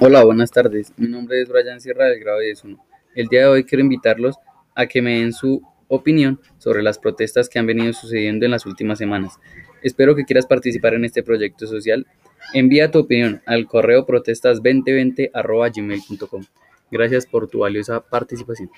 Hola, buenas tardes. Mi nombre es Brian Sierra del grado 10.1. El día de hoy quiero invitarlos a que me den su opinión sobre las protestas que han venido sucediendo en las últimas semanas. Espero que quieras participar en este proyecto social. Envía tu opinión al correo protestas2020.gmail.com. Gracias por tu valiosa participación.